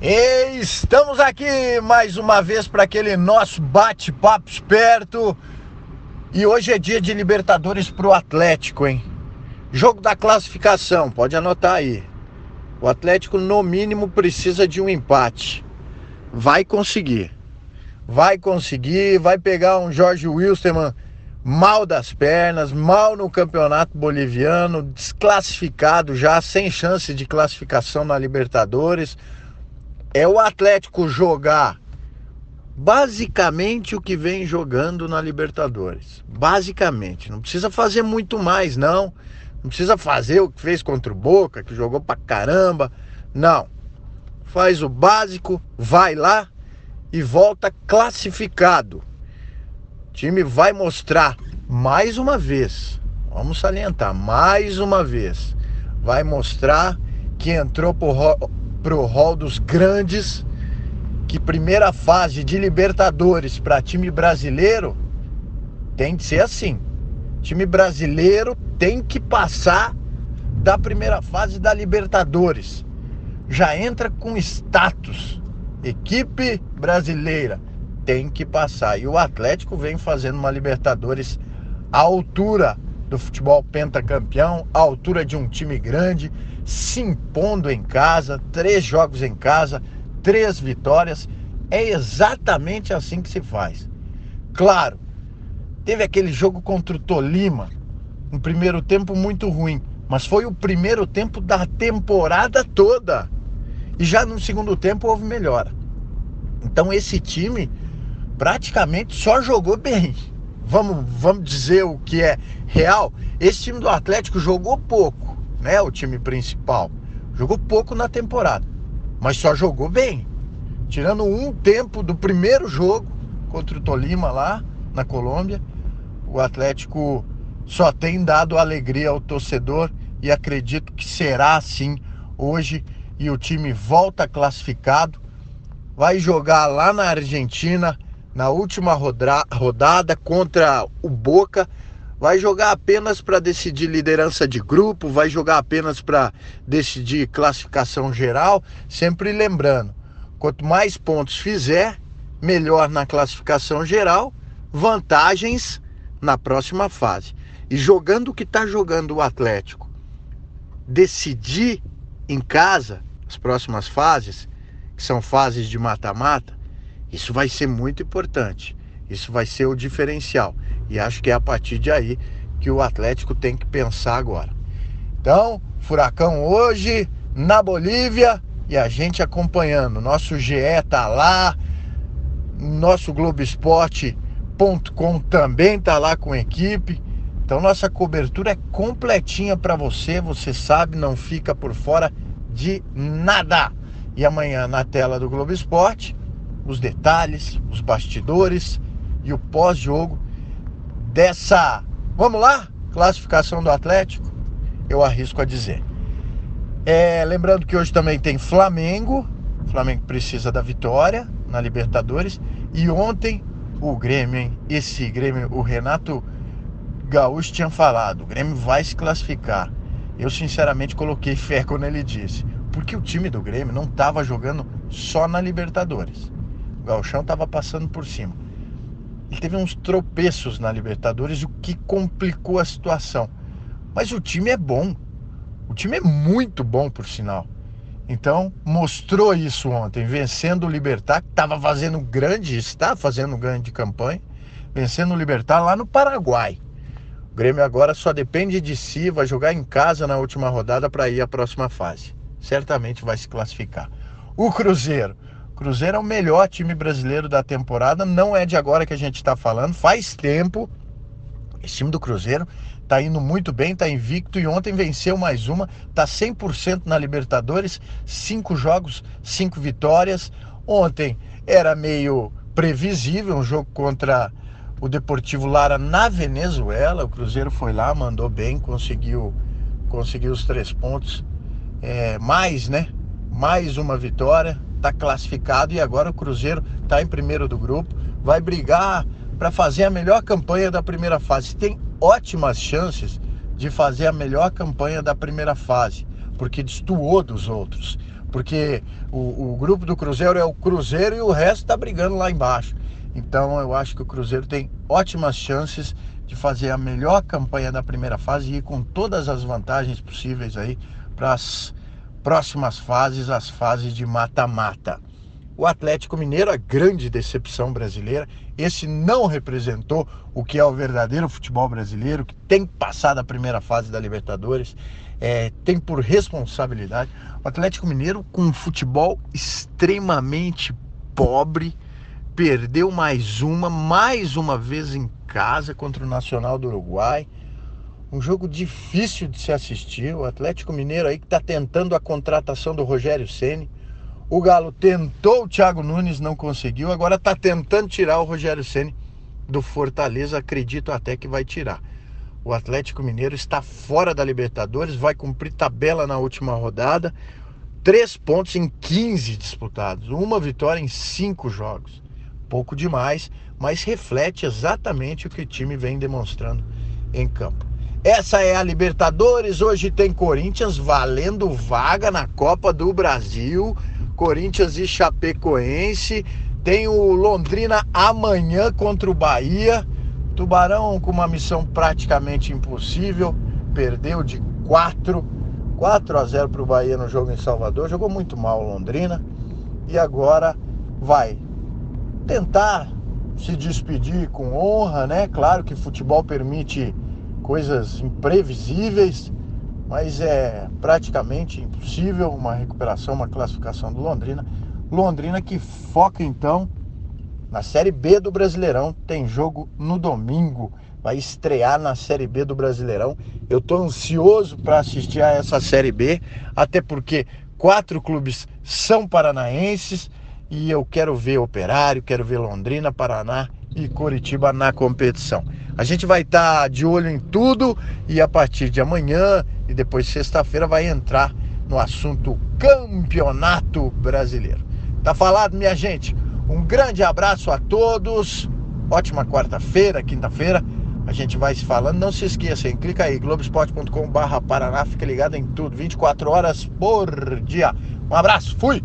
Estamos aqui mais uma vez para aquele nosso bate-papo esperto. E hoje é dia de Libertadores pro Atlético, hein? Jogo da classificação, pode anotar aí. O Atlético, no mínimo, precisa de um empate. Vai conseguir. Vai conseguir, vai pegar um Jorge Wilstermann mal das pernas, mal no campeonato boliviano, desclassificado já, sem chance de classificação na Libertadores é o Atlético jogar basicamente o que vem jogando na Libertadores. Basicamente, não precisa fazer muito mais, não. Não precisa fazer o que fez contra o Boca, que jogou pra caramba. Não. Faz o básico, vai lá e volta classificado. O time vai mostrar mais uma vez. Vamos salientar mais uma vez. Vai mostrar que entrou por pro hall dos grandes, que primeira fase de Libertadores para time brasileiro tem que ser assim. Time brasileiro tem que passar da primeira fase da Libertadores. Já entra com status. Equipe brasileira tem que passar. E o Atlético vem fazendo uma Libertadores à altura do futebol pentacampeão, à altura de um time grande, se impondo em casa, três jogos em casa, três vitórias. É exatamente assim que se faz. Claro, teve aquele jogo contra o Tolima, um primeiro tempo muito ruim, mas foi o primeiro tempo da temporada toda. E já no segundo tempo houve melhora. Então esse time praticamente só jogou bem vamos, vamos dizer o que é real, esse time do Atlético jogou pouco, né? O time principal. Jogou pouco na temporada, mas só jogou bem. Tirando um tempo do primeiro jogo contra o Tolima lá na Colômbia, o Atlético só tem dado alegria ao torcedor e acredito que será assim hoje e o time volta classificado, vai jogar lá na Argentina na última rodada contra o Boca. Vai jogar apenas para decidir liderança de grupo, vai jogar apenas para decidir classificação geral. Sempre lembrando: quanto mais pontos fizer, melhor na classificação geral, vantagens na próxima fase. E jogando o que está jogando o Atlético, decidir em casa as próximas fases, que são fases de mata-mata, isso vai ser muito importante. Isso vai ser o diferencial. E acho que é a partir de aí que o Atlético tem que pensar agora. Então, Furacão hoje na Bolívia e a gente acompanhando. Nosso GE tá lá, nosso Globoesporte.com também tá lá com equipe. Então nossa cobertura é completinha para você, você sabe, não fica por fora de nada. E amanhã na tela do Globo Esporte os detalhes, os bastidores e o pós-jogo dessa, vamos lá, classificação do Atlético, eu arrisco a dizer. É, lembrando que hoje também tem Flamengo, Flamengo precisa da vitória na Libertadores e ontem o Grêmio, hein? esse Grêmio, o Renato Gaúcho tinha falado, o Grêmio vai se classificar. Eu sinceramente coloquei fé quando ele disse, porque o time do Grêmio não estava jogando só na Libertadores. Galchão estava passando por cima. Ele teve uns tropeços na Libertadores, o que complicou a situação. Mas o time é bom. O time é muito bom, por sinal. Então, mostrou isso ontem, vencendo o Libertar, que estava fazendo grande, está fazendo grande campanha, vencendo o Libertar lá no Paraguai. O Grêmio agora só depende de si, vai jogar em casa na última rodada para ir à próxima fase. Certamente vai se classificar. O Cruzeiro Cruzeiro é o melhor time brasileiro da temporada, não é de agora que a gente está falando, faz tempo. Esse time do Cruzeiro está indo muito bem, está invicto e ontem venceu mais uma, está 100% na Libertadores, cinco jogos, cinco vitórias. Ontem era meio previsível um jogo contra o Deportivo Lara na Venezuela. O Cruzeiro foi lá, mandou bem, conseguiu, conseguiu os três pontos, é, mais, né? Mais uma vitória está classificado e agora o Cruzeiro está em primeiro do grupo, vai brigar para fazer a melhor campanha da primeira fase. Tem ótimas chances de fazer a melhor campanha da primeira fase, porque destoou dos outros. Porque o, o grupo do Cruzeiro é o Cruzeiro e o resto está brigando lá embaixo. Então eu acho que o Cruzeiro tem ótimas chances de fazer a melhor campanha da primeira fase e ir com todas as vantagens possíveis aí para as próximas fases, as fases de mata-mata. O Atlético Mineiro, a grande decepção brasileira, esse não representou o que é o verdadeiro futebol brasileiro, que tem passado a primeira fase da Libertadores, é, tem por responsabilidade o Atlético Mineiro com um futebol extremamente pobre, perdeu mais uma, mais uma vez em casa contra o Nacional do Uruguai. Um jogo difícil de se assistir. O Atlético Mineiro aí que está tentando a contratação do Rogério Ceni. O Galo tentou o Thiago Nunes, não conseguiu. Agora está tentando tirar o Rogério Ceni do Fortaleza. Acredito até que vai tirar. O Atlético Mineiro está fora da Libertadores, vai cumprir tabela na última rodada. Três pontos em 15 disputados, uma vitória em cinco jogos pouco demais, mas reflete exatamente o que o time vem demonstrando em campo. Essa é a Libertadores, hoje tem Corinthians valendo vaga na Copa do Brasil, Corinthians e Chapecoense, tem o Londrina amanhã contra o Bahia, Tubarão com uma missão praticamente impossível, perdeu de 4, 4 a 0 para o Bahia no jogo em Salvador, jogou muito mal o Londrina. E agora vai tentar se despedir com honra, né? Claro que futebol permite coisas imprevisíveis, mas é praticamente impossível uma recuperação, uma classificação do Londrina. Londrina que foca então na Série B do Brasileirão, tem jogo no domingo, vai estrear na Série B do Brasileirão. Eu estou ansioso para assistir a essa Série B, até porque quatro clubes são paranaenses e eu quero ver Operário, quero ver Londrina, Paraná e Curitiba na competição. A gente vai estar tá de olho em tudo e a partir de amanhã e depois sexta-feira vai entrar no assunto Campeonato Brasileiro. Tá falado, minha gente? Um grande abraço a todos. Ótima quarta-feira, quinta-feira. A gente vai se falando. Não se esqueça, hein? clica aí, globesport.com/paraná. Fica ligado em tudo, 24 horas por dia. Um abraço, fui!